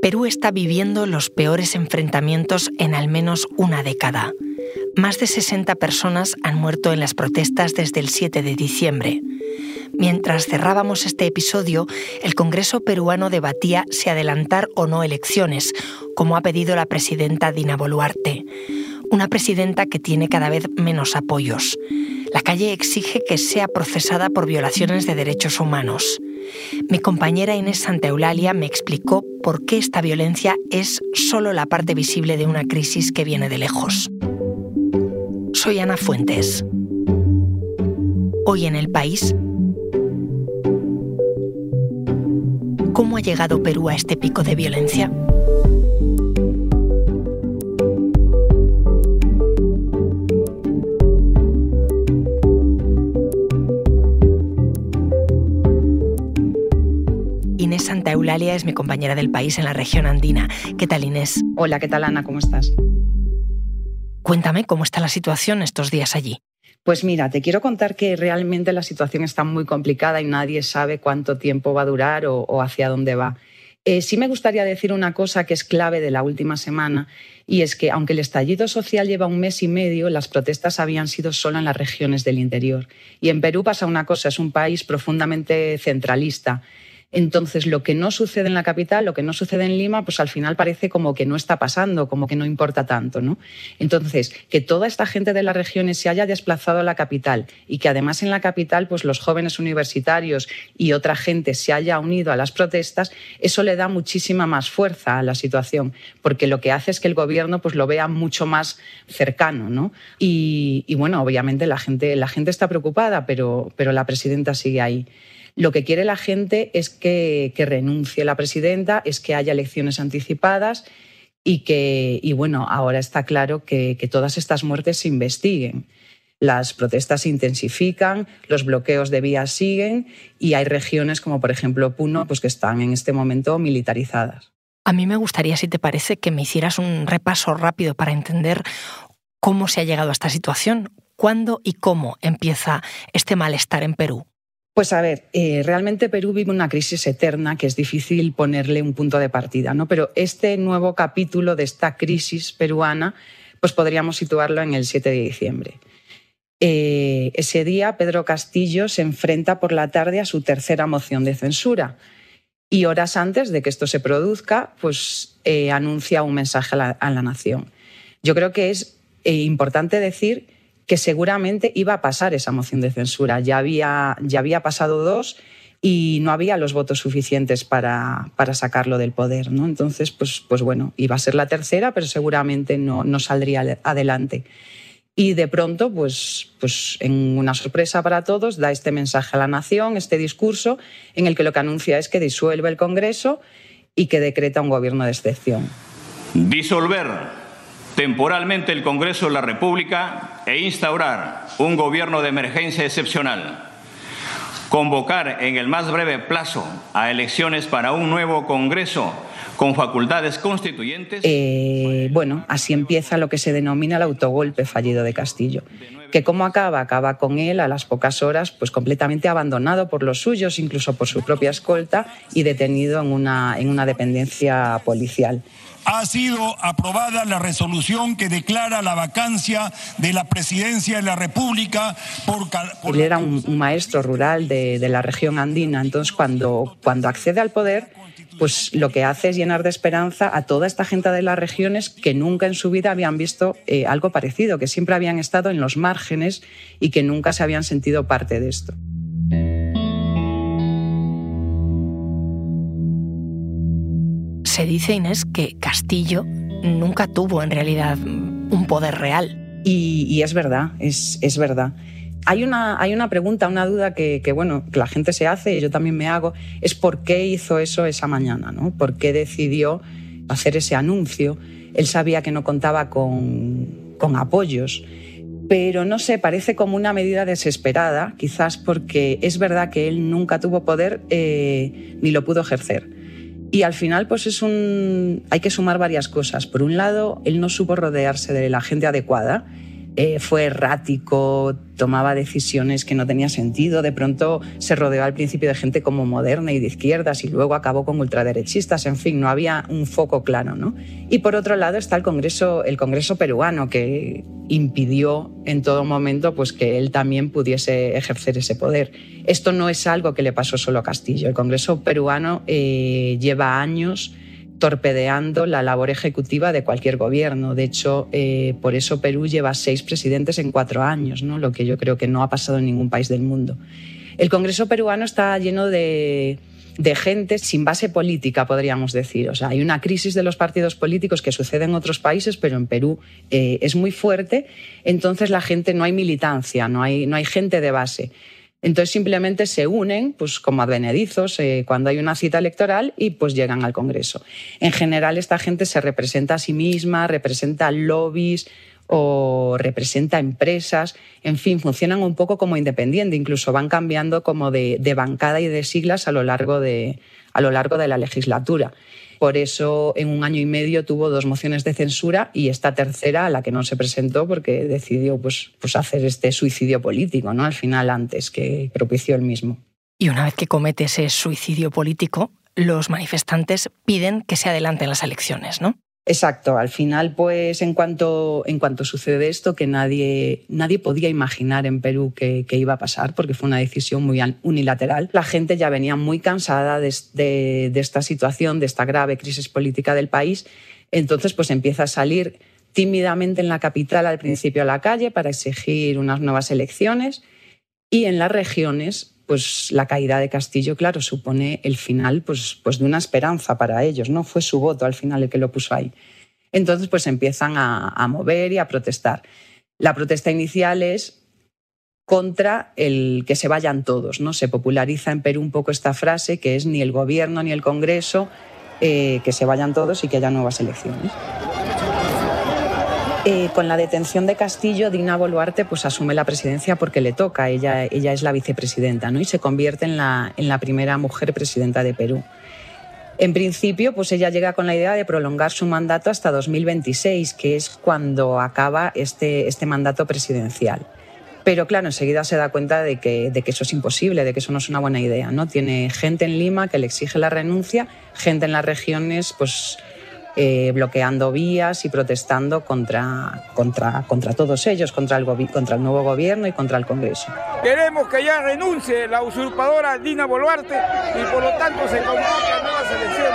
Perú está viviendo los peores enfrentamientos en al menos una década. Más de 60 personas han muerto en las protestas desde el 7 de diciembre. Mientras cerrábamos este episodio, el Congreso peruano debatía si adelantar o no elecciones, como ha pedido la presidenta Dina Boluarte. Una presidenta que tiene cada vez menos apoyos. La calle exige que sea procesada por violaciones de derechos humanos. Mi compañera Inés Santaeulalia me explicó por qué esta violencia es solo la parte visible de una crisis que viene de lejos. Soy Ana Fuentes. Hoy en el país, ¿cómo ha llegado Perú a este pico de violencia? Inés Santa Eulalia es mi compañera del país en la región andina. ¿Qué tal, Inés? Hola, ¿qué tal, Ana? ¿Cómo estás? Cuéntame cómo está la situación estos días allí. Pues mira, te quiero contar que realmente la situación está muy complicada y nadie sabe cuánto tiempo va a durar o, hacia dónde va. Eh, sí me gustaría decir una cosa que es clave de la última semana y es que aunque el estallido social lleva un mes y medio, las protestas habían sido solo en las regiones del interior. Y en Perú pasa una cosa, es un país profundamente centralista entonces, lo que no sucede en la capital, lo que no sucede en Lima, pues al final parece como que no está pasando, como que no importa tanto, ¿no? Entonces, que toda esta gente de las regiones se haya desplazado a la capital y que además en la capital, pues los jóvenes universitarios y otra gente se haya unido a las protestas, eso le da muchísima más fuerza a la situación, porque lo que hace es que el gobierno pues lo vea mucho más cercano, ¿no? Y, bueno, obviamente la gente, la gente está preocupada, pero, pero la presidenta sigue ahí. Lo que quiere la gente es que, renuncie la presidenta, es que haya elecciones anticipadas y que, y bueno, ahora está claro que, todas estas muertes se investiguen. Las protestas se intensifican, los bloqueos de vías siguen y hay regiones como por ejemplo Puno pues que están en este momento militarizadas. A mí me gustaría, si te parece, que me hicieras un repaso rápido para entender cómo se ha llegado a esta situación, cuándo y cómo empieza este malestar en Perú. Pues a ver, eh, realmente Perú vive una crisis eterna que es difícil ponerle un punto de partida, ¿no? Pero este nuevo capítulo de esta crisis peruana, pues podríamos situarlo en el 7 de diciembre. Eh, ese día Pedro Castillo se enfrenta por la tarde a su tercera moción de censura y horas antes de que esto se produzca, pues eh, anuncia un mensaje a la, nación. Yo creo que es importante decir que seguramente iba a pasar esa moción de censura. Ya había, ya había pasado dos y no había los votos suficientes para, para sacarlo del poder. ¿no? Entonces, pues, pues bueno, iba a ser la tercera, pero seguramente no, no saldría adelante. Y de pronto, pues, pues en una sorpresa para todos, da este mensaje a la nación, este discurso, en el que lo que anuncia es que disuelve el Congreso y que decreta un gobierno de excepción. Disolver temporalmente el Congreso de la República e instaurar un gobierno de emergencia excepcional. Convocar en el más breve plazo a elecciones para un nuevo Congreso con facultades constituyentes. Eh, bueno, así empieza lo que se denomina el autogolpe fallido de Castillo. Que cómo acaba, acaba con él a las pocas horas, pues completamente abandonado por los suyos, incluso por su propia escolta, y detenido en una, en una dependencia policial ha sido aprobada la resolución que declara la vacancia de la presidencia de la República por... Él era un, maestro rural de, la región andina, entonces cuando, cuando accede al poder, pues lo que hace es llenar de esperanza a toda esta gente de las regiones que nunca en su vida habían visto eh, algo parecido, que siempre habían estado en los márgenes y que nunca se habían sentido parte de esto. Se dice, Inés, que Castillo nunca tuvo en realidad un poder real. Y, es verdad, es, es, verdad. Hay una, hay una pregunta, una duda que, bueno, que la gente se hace y yo también me hago, es por qué hizo eso esa mañana, ¿no? ¿Por qué decidió hacer ese anuncio? Él sabía que no contaba con, con apoyos pero no sé, parece como una medida desesperada, quizás porque es verdad que él nunca tuvo poder eh, ni lo pudo ejercer. Y al final, pues es un. hay que sumar varias cosas. Por un lado, él no supo rodearse de la gente adecuada. Eh, fue errático, tomaba decisiones que no tenían sentido, de pronto se rodeó al principio de gente como moderna y de izquierdas y luego acabó con ultraderechistas, en fin, no había un foco claro. ¿no? Y por otro lado está el Congreso, el Congreso peruano, que impidió en todo momento pues, que él también pudiese ejercer ese poder. Esto no es algo que le pasó solo a Castillo, el Congreso peruano eh, lleva años torpedeando la labor ejecutiva de cualquier gobierno. De hecho, eh, por eso Perú lleva seis presidentes en cuatro años, lo que yo creo que no ha pasado en ningún país del mundo. El Congreso peruano está lleno de, gente sin base política, podríamos decir. O sea, hay una crisis de los partidos políticos que sucede en otros países, pero en Perú eh, es muy fuerte. Entonces la gente no hay militancia, no hay, no hay gente de base. Entonces simplemente se unen, pues como advenedizos, eh, cuando hay una cita electoral y pues llegan al Congreso. En general esta gente se representa a sí misma, representa lobbies o representa empresas, en fin, funcionan un poco como independiente, incluso van cambiando como de, de bancada y de siglas a lo largo de, a lo largo de la legislatura. Por eso, en un año y medio tuvo dos mociones de censura y esta tercera, a la que no se presentó porque decidió pues, pues hacer este suicidio político, ¿no? Al final, antes que propició el mismo. Y una vez que comete ese suicidio político, los manifestantes piden que se adelanten las elecciones, ¿no? Exacto, al final, pues en cuanto, en cuanto sucede esto, que nadie, nadie podía imaginar en Perú que, iba a pasar, porque fue una decisión muy unilateral, la gente ya venía muy cansada de, de, esta situación, de esta grave crisis política del país, entonces pues empieza a salir tímidamente en la capital al principio a la calle para exigir unas nuevas elecciones y en las regiones pues la caída de Castillo, claro, supone el final pues, pues de una esperanza para ellos, ¿no? Fue su voto al final el que lo puso ahí. Entonces, pues empiezan a, mover y a protestar. La protesta inicial es contra el que se vayan todos, ¿no? Se populariza en Perú un poco esta frase que es ni el gobierno ni el Congreso, eh, que se vayan todos y que haya nuevas elecciones. Eh, con la detención de Castillo, Dina Boluarte pues, asume la presidencia porque le toca, ella, ella es la vicepresidenta ¿no? y se convierte en la, en la primera mujer presidenta de Perú. En principio, pues ella llega con la idea de prolongar su mandato hasta 2026, que es cuando acaba este, este mandato presidencial. Pero claro, enseguida se da cuenta de que, de que, eso es imposible, de que eso no es una buena idea. ¿no? Tiene gente en Lima que le exige la renuncia, gente en las regiones pues, eh, bloqueando vías y protestando contra, contra, contra todos ellos, contra el, contra el nuevo gobierno y contra el Congreso. Queremos que ya renuncie la usurpadora Dina Boluarte y por lo tanto se convoquen nuevas elecciones.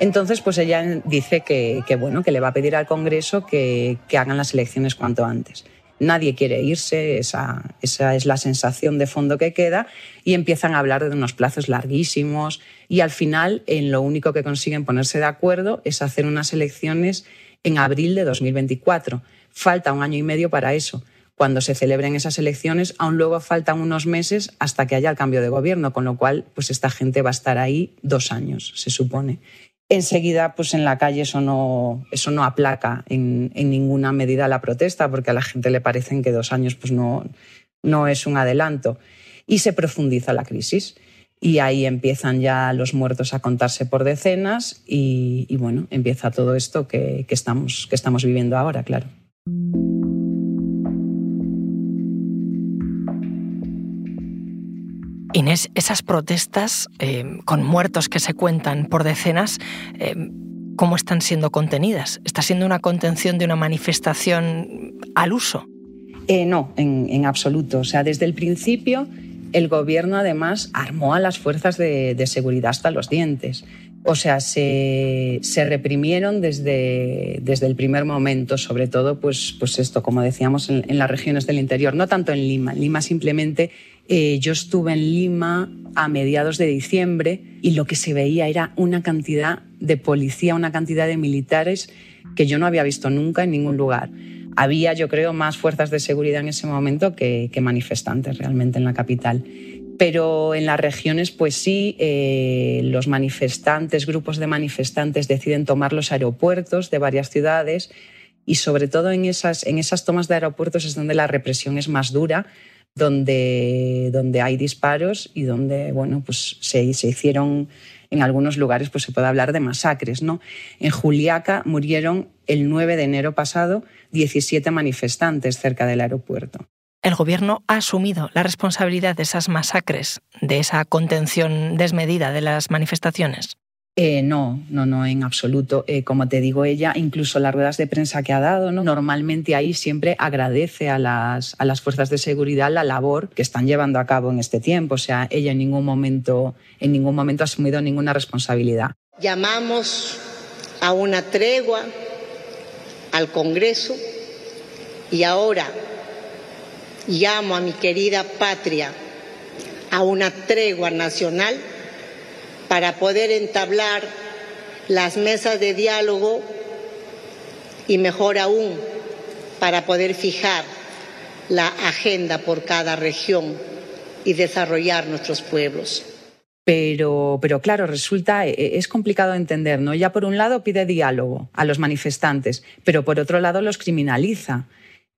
Entonces, pues ella dice que, que, bueno, que le va a pedir al Congreso que, que hagan las elecciones cuanto antes nadie quiere irse, esa, esa, es la sensación de fondo que queda, y empiezan a hablar de unos plazos larguísimos y al final en lo único que consiguen ponerse de acuerdo es hacer unas elecciones en abril de 2024. Falta un año y medio para eso. Cuando se celebren esas elecciones, aún luego faltan unos meses hasta que haya el cambio de gobierno, con lo cual, pues esta gente va a estar ahí dos años, se supone enseguida pues en la calle eso no, eso no aplaca en, ninguna medida la protesta porque a la gente le parecen que dos años pues no, no es un adelanto y se profundiza la crisis y ahí empiezan ya los muertos a contarse por decenas y, bueno, empieza todo esto que, estamos, que estamos viviendo ahora, claro. Inés, esas protestas eh, con muertos que se cuentan por decenas, eh, ¿cómo están siendo contenidas? ¿Está siendo una contención de una manifestación al uso? Eh, no, en, absoluto. O sea, desde el principio el gobierno además armó a las fuerzas de, seguridad hasta los dientes. O sea, se, reprimieron desde, desde, el primer momento, sobre todo, pues, pues esto, como decíamos, en, las regiones del interior, no tanto en Lima. En Lima simplemente eh, yo estuve en Lima a mediados de diciembre y lo que se veía era una cantidad de policía, una cantidad de militares que yo no había visto nunca en ningún lugar. Había, yo creo, más fuerzas de seguridad en ese momento que, manifestantes realmente en la capital. Pero en las regiones, pues sí, eh, los manifestantes, grupos de manifestantes deciden tomar los aeropuertos de varias ciudades y sobre todo en esas, en esas tomas de aeropuertos es donde la represión es más dura donde, donde hay disparos y donde bueno, pues se, se hicieron en algunos lugares pues, se puede hablar de masacres. ¿no? En Juliaca murieron el 9 de enero pasado 17 manifestantes cerca del aeropuerto. ¿El gobierno ha asumido la responsabilidad de esas masacres, de esa contención desmedida de las manifestaciones? Eh, no, no, no, en absoluto. Eh, como te digo, ella, incluso las ruedas de prensa que ha dado, ¿no? normalmente ahí siempre agradece a las, a las fuerzas de seguridad la labor que están llevando a cabo en este tiempo. O sea, ella en ningún momento, en ningún momento ha asumido ninguna responsabilidad. Llamamos a una tregua al Congreso y ahora llamo a mi querida patria a una tregua nacional para poder entablar las mesas de diálogo y mejor aún para poder fijar la agenda por cada región y desarrollar nuestros pueblos. Pero, pero claro, resulta, e, es complicado entender, ¿no? Ya por un lado pide diálogo a los manifestantes, pero por otro lado los criminaliza.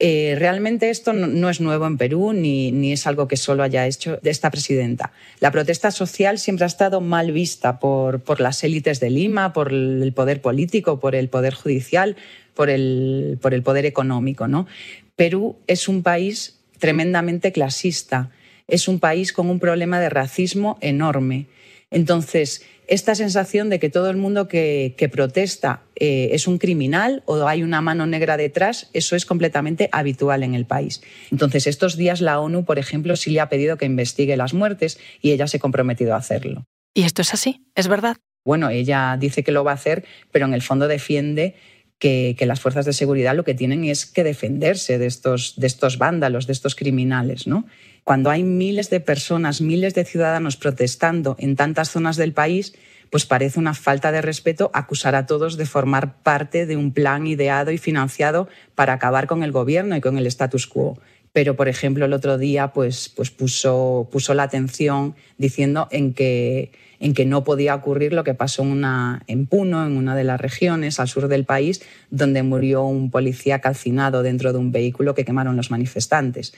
Eh, realmente esto no, es nuevo en Perú ni, es algo que solo haya hecho esta presidenta. La protesta social siempre ha estado mal vista por, las élites de Lima, por el poder político, por el poder judicial, por el, por el poder económico. ¿no? Perú es un país tremendamente clasista, es un país con un problema de racismo enorme. Entonces, esta sensación de que todo el mundo que, protesta eh, es un criminal o hay una mano negra detrás, eso es completamente habitual en el país. Entonces, estos días la ONU, por ejemplo, sí le ha pedido que investigue las muertes y ella se ha comprometido a hacerlo. ¿Y esto es así? ¿Es verdad? Bueno, ella dice que lo va a hacer, pero en el fondo defiende que, las fuerzas de seguridad lo que tienen es que defenderse de estos, de estos vándalos, de estos criminales, ¿no? Cuando hay miles de personas, miles de ciudadanos protestando en tantas zonas del país, pues parece una falta de respeto acusar a todos de formar parte de un plan ideado y financiado para acabar con el gobierno y con el status quo. Pero, por ejemplo, el otro día pues, pues puso, puso la atención diciendo en que, en que no podía ocurrir lo que pasó en, una, en Puno, en una de las regiones al sur del país, donde murió un policía calcinado dentro de un vehículo que quemaron los manifestantes.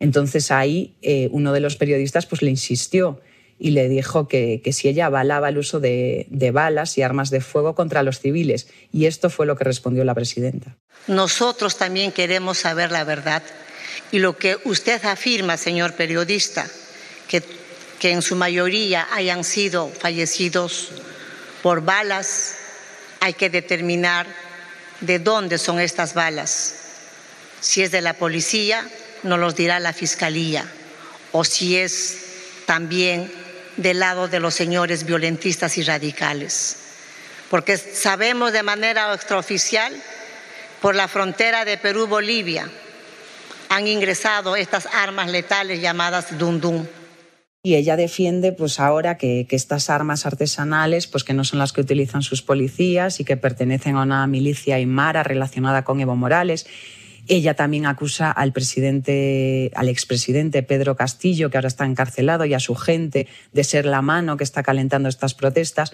Entonces ahí eh, uno de los periodistas pues, le insistió y le dijo que, si ella avalaba el uso de, balas y armas de fuego contra los civiles. Y esto fue lo que respondió la presidenta. Nosotros también queremos saber la verdad. Y lo que usted afirma, señor periodista, que, que en su mayoría hayan sido fallecidos por balas, hay que determinar de dónde son estas balas. Si es de la policía nos los dirá la Fiscalía, o si es también del lado de los señores violentistas y radicales. Porque sabemos de manera extraoficial, por la frontera de Perú-Bolivia, han ingresado estas armas letales llamadas Dundum. Y ella defiende pues ahora que, que, estas armas artesanales, pues que no son las que utilizan sus policías y que pertenecen a una milicia aymara relacionada con Evo Morales ella también acusa al presidente, al expresidente Pedro Castillo, que ahora está encarcelado, y a su gente de ser la mano que está calentando estas protestas.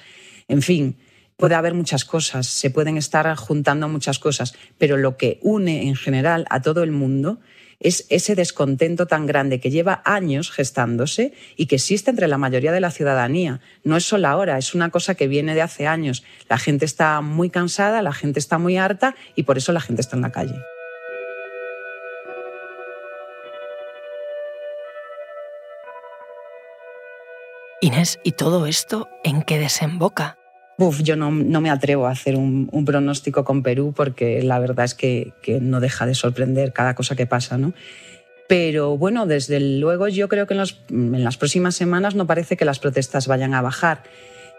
En fin, puede haber muchas cosas, se pueden estar juntando muchas cosas, pero lo que une en general a todo el mundo es ese descontento tan grande que lleva años gestándose y que existe entre la mayoría de la ciudadanía. No es solo ahora, es una cosa que viene de hace años. La gente está muy cansada, la gente está muy harta y por eso la gente está en la calle. Inés, ¿y todo esto en qué desemboca? Yo no, me atrevo a hacer un, pronóstico con Perú porque la verdad es que, no deja de sorprender cada cosa que pasa, ¿no? Pero bueno, desde luego yo creo que en, las próximas semanas no parece que las protestas vayan a bajar.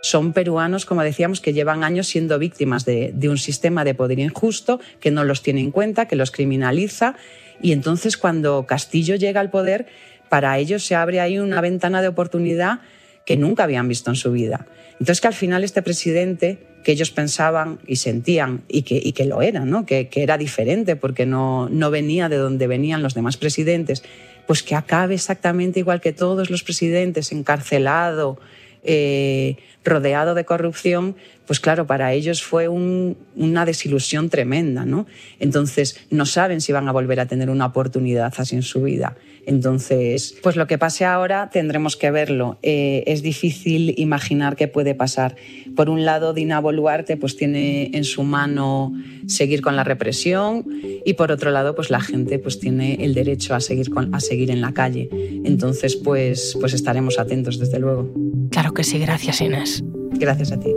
Son peruanos, como decíamos, que llevan años siendo víctimas de un sistema de poder injusto que no los tiene en cuenta, que los criminaliza. Y entonces cuando Castillo llega al poder, para ellos se abre ahí una ventana de oportunidad que nunca habían visto en su vida. Entonces que al final este presidente que ellos pensaban y sentían y que, que lo era, ¿no? que, era diferente porque no, no venía de donde venían los demás presidentes, pues que acabe exactamente igual que todos los presidentes, encarcelado, eh, rodeado de corrupción, pues claro, para ellos fue una desilusión tremenda, ¿no? Entonces, no saben si van a volver a tener una oportunidad así en su vida. Entonces, pues lo que pase ahora tendremos que verlo. Eh, es difícil imaginar qué puede pasar. Por un lado, Dina Boluarte pues tiene en su mano seguir con la represión y por otro lado, pues la gente pues tiene el derecho a seguir, a seguir en la calle. Entonces, pues, pues estaremos atentos, desde luego. Claro que sí, gracias Inés. Gracias a ti.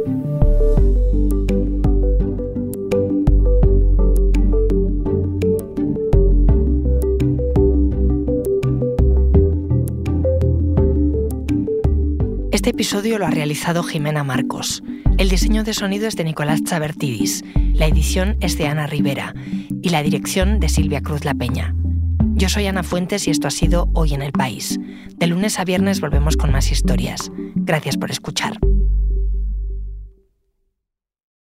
Este episodio lo ha realizado Jimena Marcos. El diseño de sonido es de Nicolás Chabertidis, la edición es de Ana Rivera y la dirección de Silvia Cruz La Peña. Yo soy Ana Fuentes y esto ha sido Hoy en el País. De lunes a viernes volvemos con más historias. Gracias por escuchar.